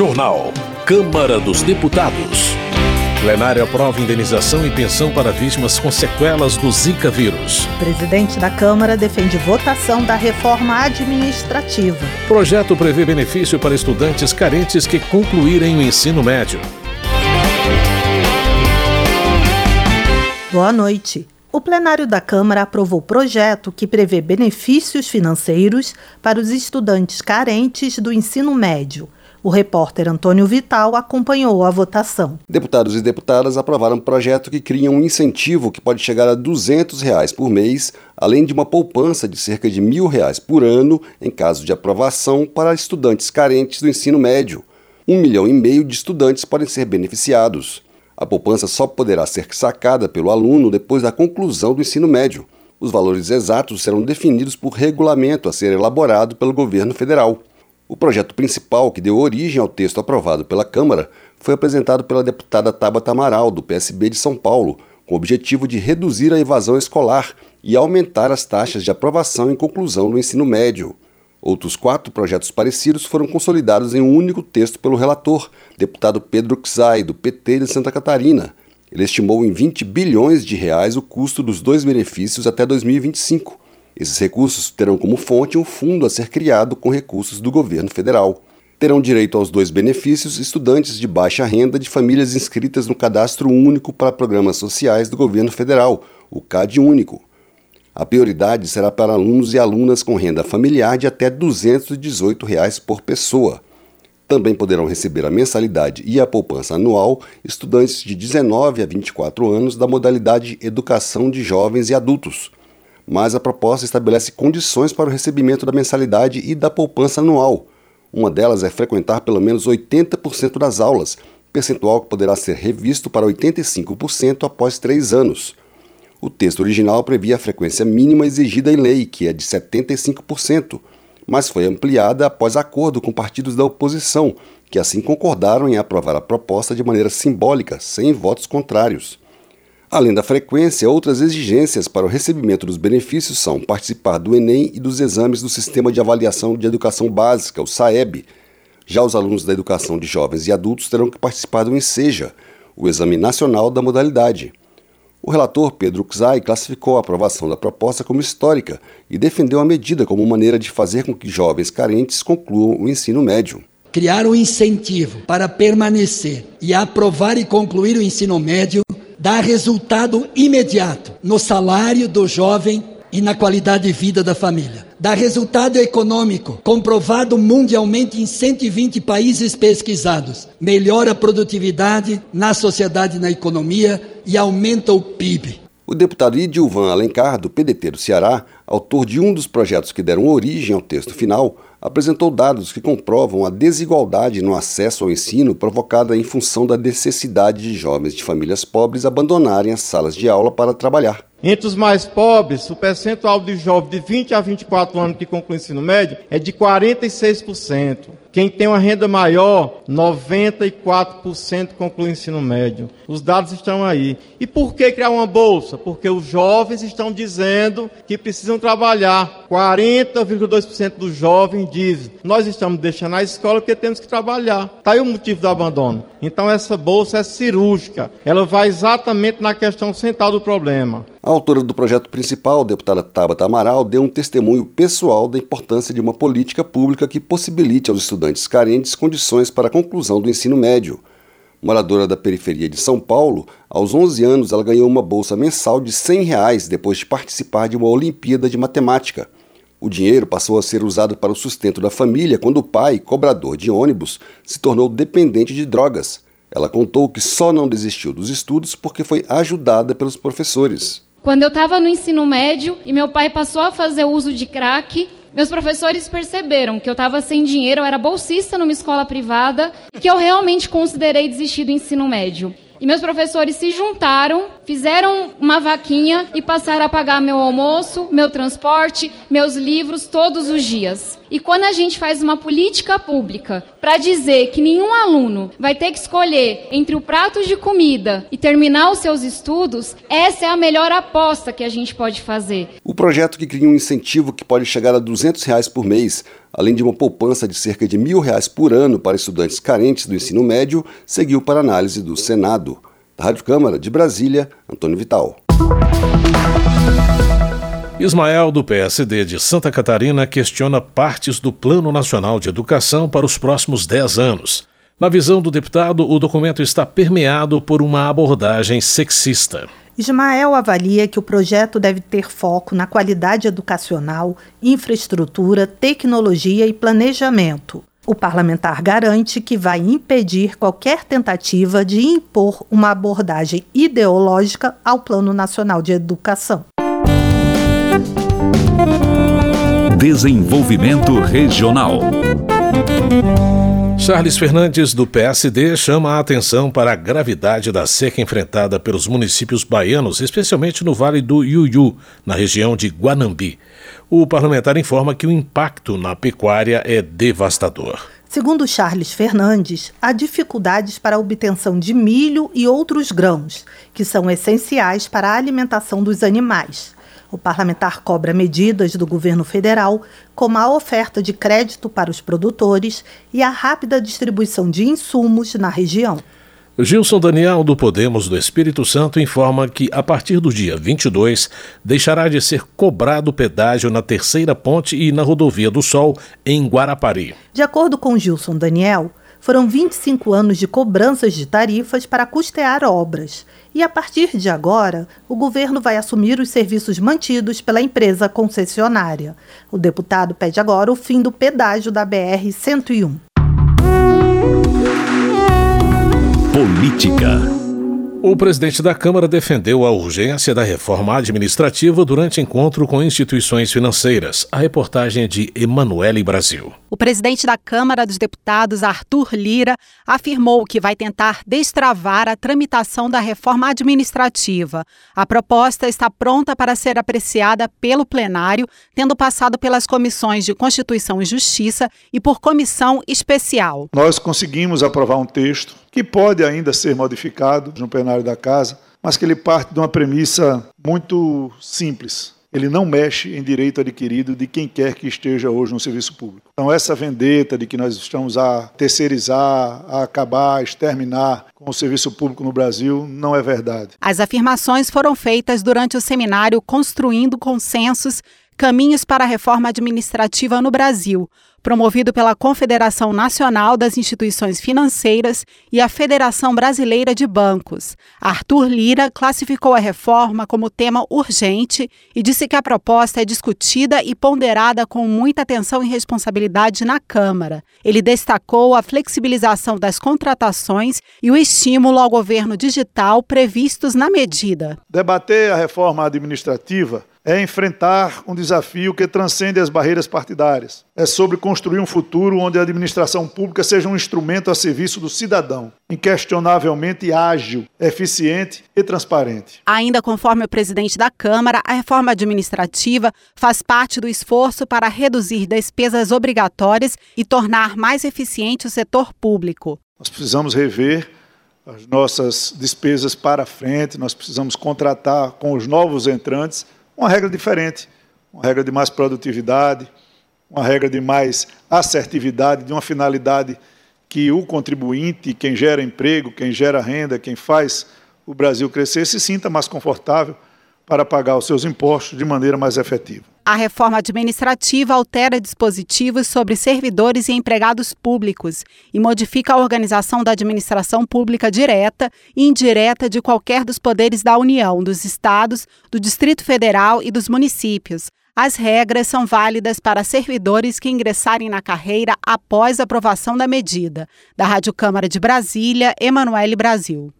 Jornal. Câmara dos Deputados. Plenário aprova indenização e pensão para vítimas com sequelas do Zika vírus. Presidente da Câmara defende votação da reforma administrativa. Projeto prevê benefício para estudantes carentes que concluírem o ensino médio. Boa noite. O plenário da Câmara aprovou projeto que prevê benefícios financeiros para os estudantes carentes do ensino médio. O repórter Antônio Vital acompanhou a votação. Deputados e deputadas aprovaram um projeto que cria um incentivo que pode chegar a 200 reais por mês, além de uma poupança de cerca de 1.000 reais por ano, em caso de aprovação, para estudantes carentes do ensino médio. Um milhão e meio de estudantes podem ser beneficiados. A poupança só poderá ser sacada pelo aluno depois da conclusão do ensino médio. Os valores exatos serão definidos por regulamento a ser elaborado pelo governo federal. O projeto principal, que deu origem ao texto aprovado pela Câmara, foi apresentado pela deputada Tabata Amaral, do PSB de São Paulo, com o objetivo de reduzir a evasão escolar e aumentar as taxas de aprovação e conclusão do ensino médio. Outros quatro projetos parecidos foram consolidados em um único texto pelo relator, deputado Pedro Xay, do PT de Santa Catarina. Ele estimou em 20 bilhões de reais o custo dos dois benefícios até 2025 esses recursos terão como fonte um fundo a ser criado com recursos do governo federal. Terão direito aos dois benefícios estudantes de baixa renda de famílias inscritas no Cadastro Único para Programas Sociais do governo federal, o CAD Único. A prioridade será para alunos e alunas com renda familiar de até 218 reais por pessoa. Também poderão receber a mensalidade e a poupança anual estudantes de 19 a 24 anos da modalidade Educação de Jovens e Adultos mas a proposta estabelece condições para o recebimento da mensalidade e da poupança anual. Uma delas é frequentar pelo menos 80% das aulas, percentual que poderá ser revisto para 85% após três anos. O texto original previa a frequência mínima exigida em lei, que é de 75%, mas foi ampliada após acordo com partidos da oposição, que assim concordaram em aprovar a proposta de maneira simbólica, sem votos contrários. Além da frequência, outras exigências para o recebimento dos benefícios são participar do Enem e dos exames do Sistema de Avaliação de Educação Básica, o SAEB. Já os alunos da educação de jovens e adultos terão que participar do ENSEJA, o Exame Nacional da Modalidade. O relator Pedro Xay classificou a aprovação da proposta como histórica e defendeu a medida como maneira de fazer com que jovens carentes concluam o ensino médio. Criar um incentivo para permanecer e aprovar e concluir o ensino médio dá resultado imediato no salário do jovem e na qualidade de vida da família. Dá resultado econômico, comprovado mundialmente em 120 países pesquisados. Melhora a produtividade na sociedade e na economia e aumenta o PIB. O deputado Idilvan Alencar, do PDT do Ceará, autor de um dos projetos que deram origem ao texto final, apresentou dados que comprovam a desigualdade no acesso ao ensino provocada em função da necessidade de jovens de famílias pobres abandonarem as salas de aula para trabalhar. Entre os mais pobres, o percentual de jovens de 20 a 24 anos que concluem o ensino médio é de 46%. Quem tem uma renda maior, 94% conclui o ensino médio. Os dados estão aí. E por que criar uma bolsa? Porque os jovens estão dizendo que precisam trabalhar. 40,2% dos jovens dizem: nós estamos deixando a escola porque temos que trabalhar. Está aí o motivo do abandono. Então essa bolsa é cirúrgica. Ela vai exatamente na questão central do problema. A autora do projeto principal, deputada Tabata Amaral, deu um testemunho pessoal da importância de uma política pública que possibilite aos estudantes carentes condições para a conclusão do ensino médio. Moradora da periferia de São Paulo, aos 11 anos ela ganhou uma bolsa mensal de 100 reais depois de participar de uma Olimpíada de Matemática. O dinheiro passou a ser usado para o sustento da família quando o pai, cobrador de ônibus, se tornou dependente de drogas. Ela contou que só não desistiu dos estudos porque foi ajudada pelos professores. Quando eu estava no ensino médio e meu pai passou a fazer uso de crack, meus professores perceberam que eu estava sem dinheiro, eu era bolsista numa escola privada, que eu realmente considerei desistir do ensino médio. E meus professores se juntaram, fizeram uma vaquinha e passaram a pagar meu almoço, meu transporte, meus livros todos os dias. E quando a gente faz uma política pública para dizer que nenhum aluno vai ter que escolher entre o prato de comida e terminar os seus estudos, essa é a melhor aposta que a gente pode fazer. O projeto que cria um incentivo que pode chegar a 200 reais por mês, além de uma poupança de cerca de mil reais por ano para estudantes carentes do ensino médio, seguiu para análise do Senado. Da Rádio Câmara de Brasília, Antônio Vital. Ismael, do PSD de Santa Catarina, questiona partes do Plano Nacional de Educação para os próximos 10 anos. Na visão do deputado, o documento está permeado por uma abordagem sexista. Ismael avalia que o projeto deve ter foco na qualidade educacional, infraestrutura, tecnologia e planejamento. O parlamentar garante que vai impedir qualquer tentativa de impor uma abordagem ideológica ao Plano Nacional de Educação. Desenvolvimento Regional. Charles Fernandes, do PSD, chama a atenção para a gravidade da seca enfrentada pelos municípios baianos, especialmente no Vale do Iuiú, na região de Guanambi. O parlamentar informa que o impacto na pecuária é devastador. Segundo Charles Fernandes, há dificuldades para a obtenção de milho e outros grãos, que são essenciais para a alimentação dos animais. O parlamentar cobra medidas do governo federal, como a oferta de crédito para os produtores e a rápida distribuição de insumos na região. Gilson Daniel, do Podemos do Espírito Santo, informa que, a partir do dia 22, deixará de ser cobrado pedágio na Terceira Ponte e na Rodovia do Sol, em Guarapari. De acordo com Gilson Daniel, foram 25 anos de cobranças de tarifas para custear obras. E a partir de agora, o governo vai assumir os serviços mantidos pela empresa concessionária. O deputado pede agora o fim do pedágio da BR-101. Política. O presidente da Câmara defendeu a urgência da reforma administrativa durante encontro com instituições financeiras. A reportagem é de Emanuele Brasil. O presidente da Câmara dos Deputados, Arthur Lira, afirmou que vai tentar destravar a tramitação da reforma administrativa. A proposta está pronta para ser apreciada pelo plenário, tendo passado pelas comissões de Constituição e Justiça e por comissão especial. Nós conseguimos aprovar um texto que pode ainda ser modificado no plenário da Casa, mas que ele parte de uma premissa muito simples. Ele não mexe em direito adquirido de quem quer que esteja hoje no serviço público. Então, essa vendeta de que nós estamos a terceirizar, a acabar, a exterminar com o serviço público no Brasil não é verdade. As afirmações foram feitas durante o seminário Construindo Consensos Caminhos para a Reforma Administrativa no Brasil, promovido pela Confederação Nacional das Instituições Financeiras e a Federação Brasileira de Bancos. Arthur Lira classificou a reforma como tema urgente e disse que a proposta é discutida e ponderada com muita atenção e responsabilidade na Câmara. Ele destacou a flexibilização das contratações e o estímulo ao governo digital previstos na medida. Debater a reforma administrativa é enfrentar um desafio que transcende as barreiras partidárias. É sobre construir um futuro onde a administração pública seja um instrumento a serviço do cidadão, inquestionavelmente ágil, eficiente e transparente. Ainda conforme o presidente da Câmara, a reforma administrativa faz parte do esforço para reduzir despesas obrigatórias e tornar mais eficiente o setor público. Nós precisamos rever as nossas despesas para frente, nós precisamos contratar com os novos entrantes uma regra diferente, uma regra de mais produtividade, uma regra de mais assertividade, de uma finalidade que o contribuinte, quem gera emprego, quem gera renda, quem faz o Brasil crescer, se sinta mais confortável para pagar os seus impostos de maneira mais efetiva. A reforma administrativa altera dispositivos sobre servidores e empregados públicos e modifica a organização da administração pública direta e indireta de qualquer dos poderes da União, dos estados, do Distrito Federal e dos municípios. As regras são válidas para servidores que ingressarem na carreira após a aprovação da medida. Da Rádio Câmara de Brasília, Emanuele Brasil.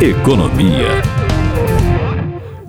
Economia.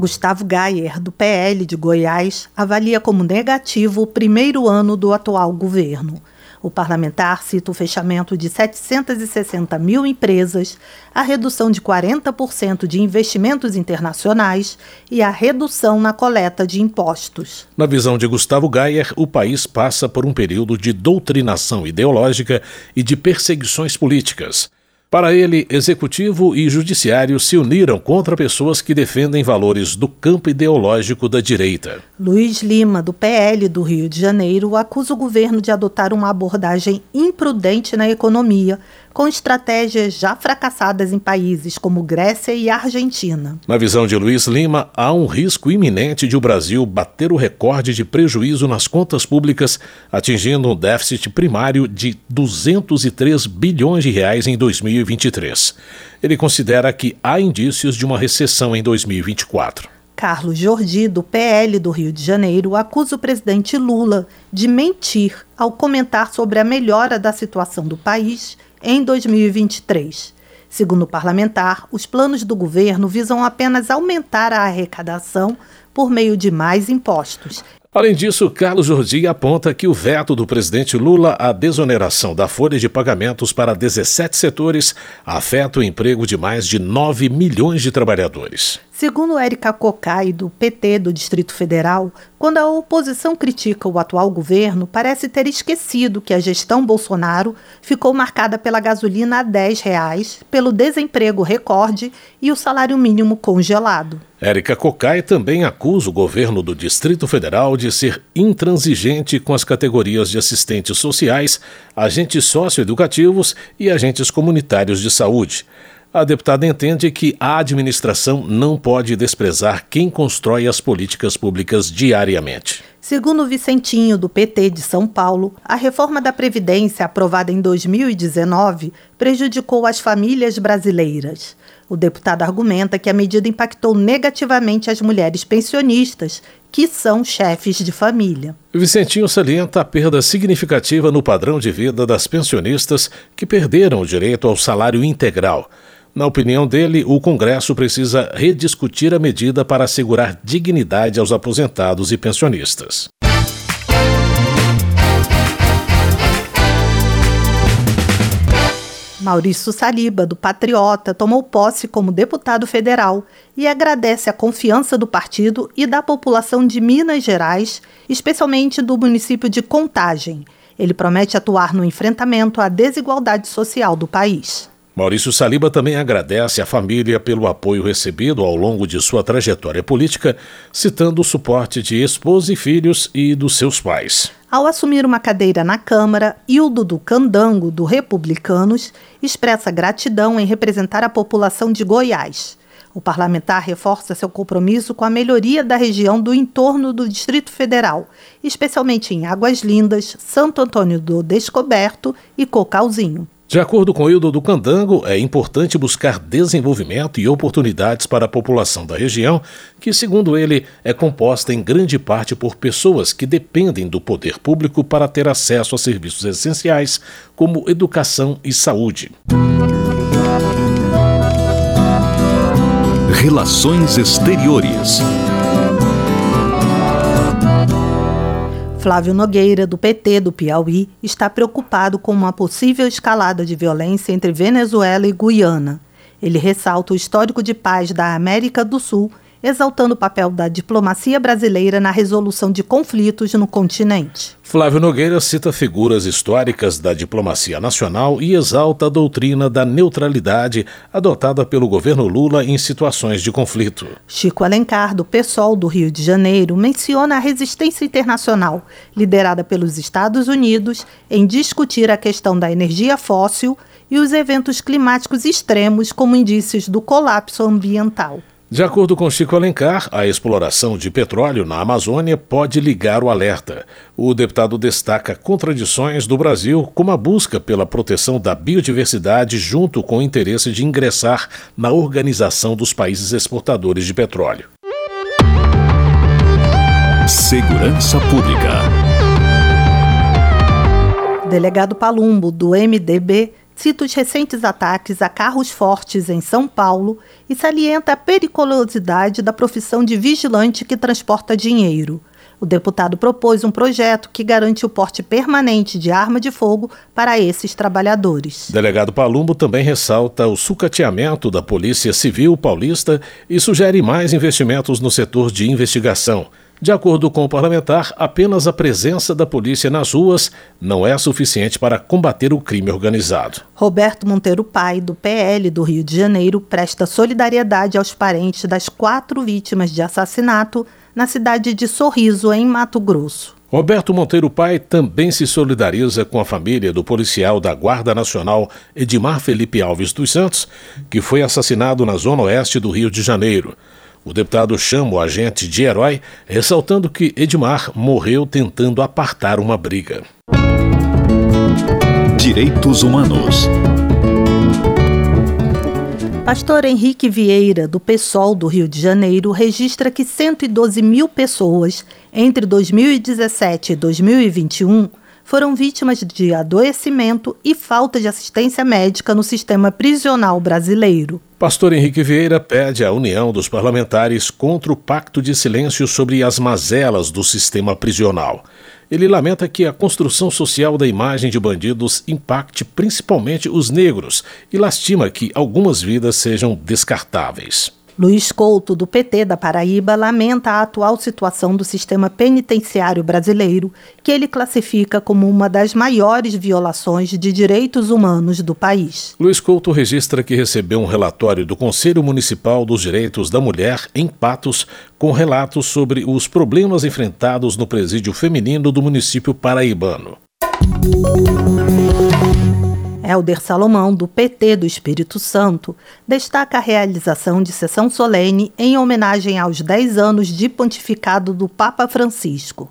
Gustavo Gayer, do PL de Goiás, avalia como negativo o primeiro ano do atual governo. O parlamentar cita o fechamento de 760 mil empresas, a redução de 40% de investimentos internacionais e a redução na coleta de impostos. Na visão de Gustavo Gayer, o país passa por um período de doutrinação ideológica e de perseguições políticas. Para ele, executivo e judiciário se uniram contra pessoas que defendem valores do campo ideológico da direita. Luiz Lima, do PL do Rio de Janeiro, acusa o governo de adotar uma abordagem imprudente na economia, com estratégias já fracassadas em países como Grécia e Argentina. Na visão de Luiz Lima, há um risco iminente de o Brasil bater o recorde de prejuízo nas contas públicas, atingindo um déficit primário de 203 bilhões de reais em 2023. Ele considera que há indícios de uma recessão em 2024. Carlos Jordi, do PL do Rio de Janeiro, acusa o presidente Lula de mentir ao comentar sobre a melhora da situação do país em 2023. Segundo o parlamentar, os planos do governo visam apenas aumentar a arrecadação por meio de mais impostos Além disso, Carlos Jordi aponta que o veto do presidente Lula à desoneração da folha de pagamentos para 17 setores afeta o emprego de mais de 9 milhões de trabalhadores. Segundo Érica Cocai, do PT do Distrito Federal, quando a oposição critica o atual governo, parece ter esquecido que a gestão Bolsonaro ficou marcada pela gasolina a 10 reais, pelo desemprego recorde e o salário mínimo congelado. Érica Cocai também acusa o governo do Distrito Federal de ser intransigente com as categorias de assistentes sociais, agentes socioeducativos e agentes comunitários de saúde. A deputada entende que a administração não pode desprezar quem constrói as políticas públicas diariamente. Segundo Vicentinho, do PT de São Paulo, a reforma da Previdência, aprovada em 2019, prejudicou as famílias brasileiras. O deputado argumenta que a medida impactou negativamente as mulheres pensionistas, que são chefes de família. Vicentinho salienta a perda significativa no padrão de vida das pensionistas que perderam o direito ao salário integral. Na opinião dele, o Congresso precisa rediscutir a medida para assegurar dignidade aos aposentados e pensionistas. Maurício Saliba, do Patriota, tomou posse como deputado federal e agradece a confiança do partido e da população de Minas Gerais, especialmente do município de Contagem. Ele promete atuar no enfrentamento à desigualdade social do país. Maurício Saliba também agradece à família pelo apoio recebido ao longo de sua trajetória política, citando o suporte de esposa e filhos e dos seus pais. Ao assumir uma cadeira na Câmara, Hildo do Candango, do Republicanos, expressa gratidão em representar a população de Goiás. O parlamentar reforça seu compromisso com a melhoria da região do entorno do Distrito Federal, especialmente em Águas Lindas, Santo Antônio do Descoberto e Cocalzinho. De acordo com Hildo do Candango, é importante buscar desenvolvimento e oportunidades para a população da região, que, segundo ele, é composta em grande parte por pessoas que dependem do poder público para ter acesso a serviços essenciais, como educação e saúde. Relações Exteriores Flávio Nogueira, do PT do Piauí, está preocupado com uma possível escalada de violência entre Venezuela e Guiana. Ele ressalta o histórico de paz da América do Sul exaltando o papel da diplomacia brasileira na resolução de conflitos no continente. Flávio Nogueira cita figuras históricas da diplomacia nacional e exalta a doutrina da neutralidade adotada pelo governo Lula em situações de conflito. Chico Alencar, do PSOL do Rio de Janeiro, menciona a resistência internacional, liderada pelos Estados Unidos, em discutir a questão da energia fóssil e os eventos climáticos extremos como indícios do colapso ambiental. De acordo com Chico Alencar, a exploração de petróleo na Amazônia pode ligar o alerta. O deputado destaca contradições do Brasil, como a busca pela proteção da biodiversidade junto com o interesse de ingressar na Organização dos Países Exportadores de Petróleo. Segurança Pública. Delegado Palumbo, do MDB, cita os recentes ataques a carros fortes em São Paulo e salienta a periculosidade da profissão de vigilante que transporta dinheiro. O deputado propôs um projeto que garante o porte permanente de arma de fogo para esses trabalhadores. Delegado Palumbo também ressalta o sucateamento da Polícia Civil Paulista e sugere mais investimentos no setor de investigação. De acordo com o parlamentar, apenas a presença da polícia nas ruas não é suficiente para combater o crime organizado. Roberto Monteiro Pai, do PL do Rio de Janeiro, presta solidariedade aos parentes das quatro vítimas de assassinato na cidade de Sorriso, em Mato Grosso. Roberto Monteiro Pai também se solidariza com a família do policial da Guarda Nacional Edmar Felipe Alves dos Santos, que foi assassinado na zona oeste do Rio de Janeiro. O deputado chama o agente de herói, ressaltando que Edmar morreu tentando apartar uma briga. Direitos Humanos. Pastor Henrique Vieira, do PSOL do Rio de Janeiro, registra que 112 mil pessoas, entre 2017 e 2021, foram vítimas de adoecimento e falta de assistência médica no sistema prisional brasileiro. Pastor Henrique Vieira pede à união dos parlamentares contra o pacto de silêncio sobre as mazelas do sistema prisional. Ele lamenta que a construção social da imagem de bandidos impacte principalmente os negros e lastima que algumas vidas sejam descartáveis. Luiz Couto, do PT da Paraíba, lamenta a atual situação do sistema penitenciário brasileiro, que ele classifica como uma das maiores violações de direitos humanos do país. Luiz Couto registra que recebeu um relatório do Conselho Municipal dos Direitos da Mulher em Patos, com relatos sobre os problemas enfrentados no presídio feminino do município paraibano. Helder Salomão, do PT do Espírito Santo, destaca a realização de sessão solene em homenagem aos 10 anos de pontificado do Papa Francisco.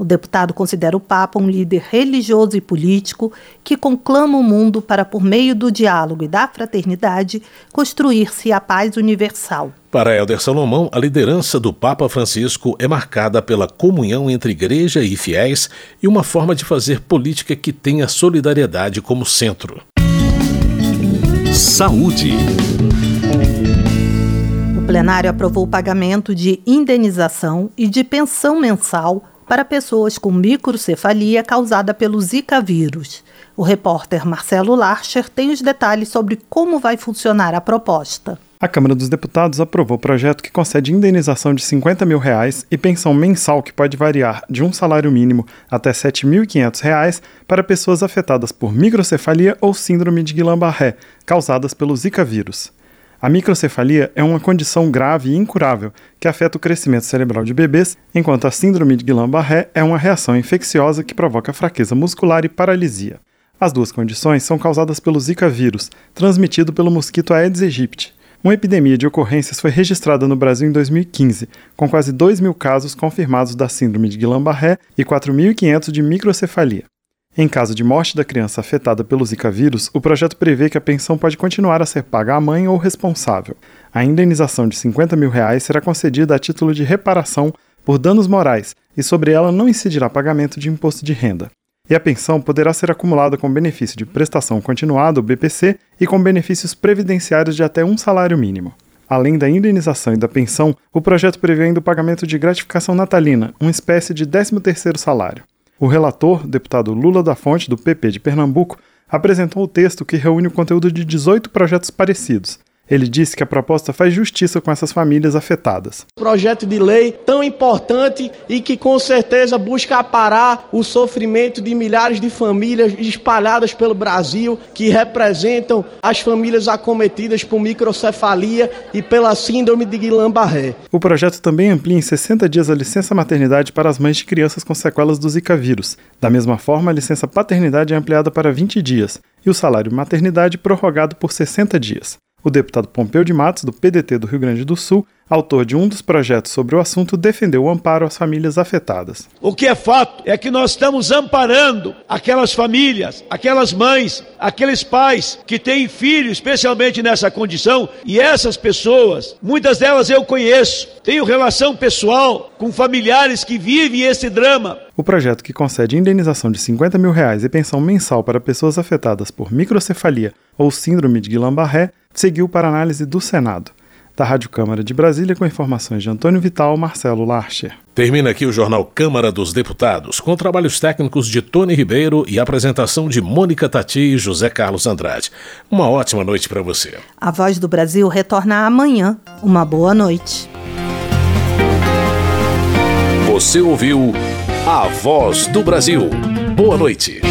O deputado considera o Papa um líder religioso e político que conclama o mundo para, por meio do diálogo e da fraternidade, construir-se a paz universal. Para Helder Salomão, a liderança do Papa Francisco é marcada pela comunhão entre igreja e fiéis e uma forma de fazer política que tenha solidariedade como centro. Saúde. O plenário aprovou o pagamento de indenização e de pensão mensal para pessoas com microcefalia causada pelo Zika vírus. O repórter Marcelo Larcher tem os detalhes sobre como vai funcionar a proposta. A Câmara dos Deputados aprovou o projeto que concede indenização de 50 mil reais e pensão mensal que pode variar de um salário mínimo até 7.500 reais para pessoas afetadas por microcefalia ou síndrome de Guillain-Barré, causadas pelo Zika vírus. A microcefalia é uma condição grave e incurável que afeta o crescimento cerebral de bebês, enquanto a síndrome de Guillain-Barré é uma reação infecciosa que provoca fraqueza muscular e paralisia. As duas condições são causadas pelo Zika vírus, transmitido pelo mosquito Aedes aegypti. Uma epidemia de ocorrências foi registrada no Brasil em 2015, com quase 2 mil casos confirmados da síndrome de Guillain-Barré e 4.500 de microcefalia. Em caso de morte da criança afetada pelo Zika vírus, o projeto prevê que a pensão pode continuar a ser paga à mãe ou responsável. A indenização de 50 mil reais será concedida a título de reparação por danos morais e sobre ela não incidirá pagamento de imposto de renda. E a pensão poderá ser acumulada com benefício de prestação continuada, BPC, e com benefícios previdenciários de até um salário mínimo. Além da indenização e da pensão, o projeto prevê ainda o pagamento de gratificação natalina, uma espécie de 13º salário. O relator, deputado Lula da Fonte, do PP de Pernambuco, apresentou o texto que reúne o conteúdo de 18 projetos parecidos. Ele disse que a proposta faz justiça com essas famílias afetadas. Projeto de lei tão importante e que com certeza busca parar o sofrimento de milhares de famílias espalhadas pelo Brasil que representam as famílias acometidas por microcefalia e pela síndrome de Guillain-Barré. O projeto também amplia em 60 dias a licença maternidade para as mães de crianças com sequelas do Zika vírus. Da mesma forma, a licença paternidade é ampliada para 20 dias e o salário maternidade prorrogado por 60 dias. O deputado Pompeu de Matos, do PDT do Rio Grande do Sul, autor de um dos projetos sobre o assunto, defendeu o amparo às famílias afetadas. O que é fato é que nós estamos amparando aquelas famílias, aquelas mães, aqueles pais que têm filhos, especialmente nessa condição, e essas pessoas, muitas delas eu conheço, tenho relação pessoal com familiares que vivem esse drama. O projeto que concede indenização de 50 mil reais e pensão mensal para pessoas afetadas por microcefalia ou síndrome de Guillain-Barré seguiu para análise do Senado. Da Rádio Câmara de Brasília, com informações de Antônio Vital, Marcelo Larcher. Termina aqui o Jornal Câmara dos Deputados, com trabalhos técnicos de Tony Ribeiro e apresentação de Mônica Tati e José Carlos Andrade. Uma ótima noite para você. A Voz do Brasil retorna amanhã. Uma boa noite. Você ouviu A Voz do Brasil. Boa noite.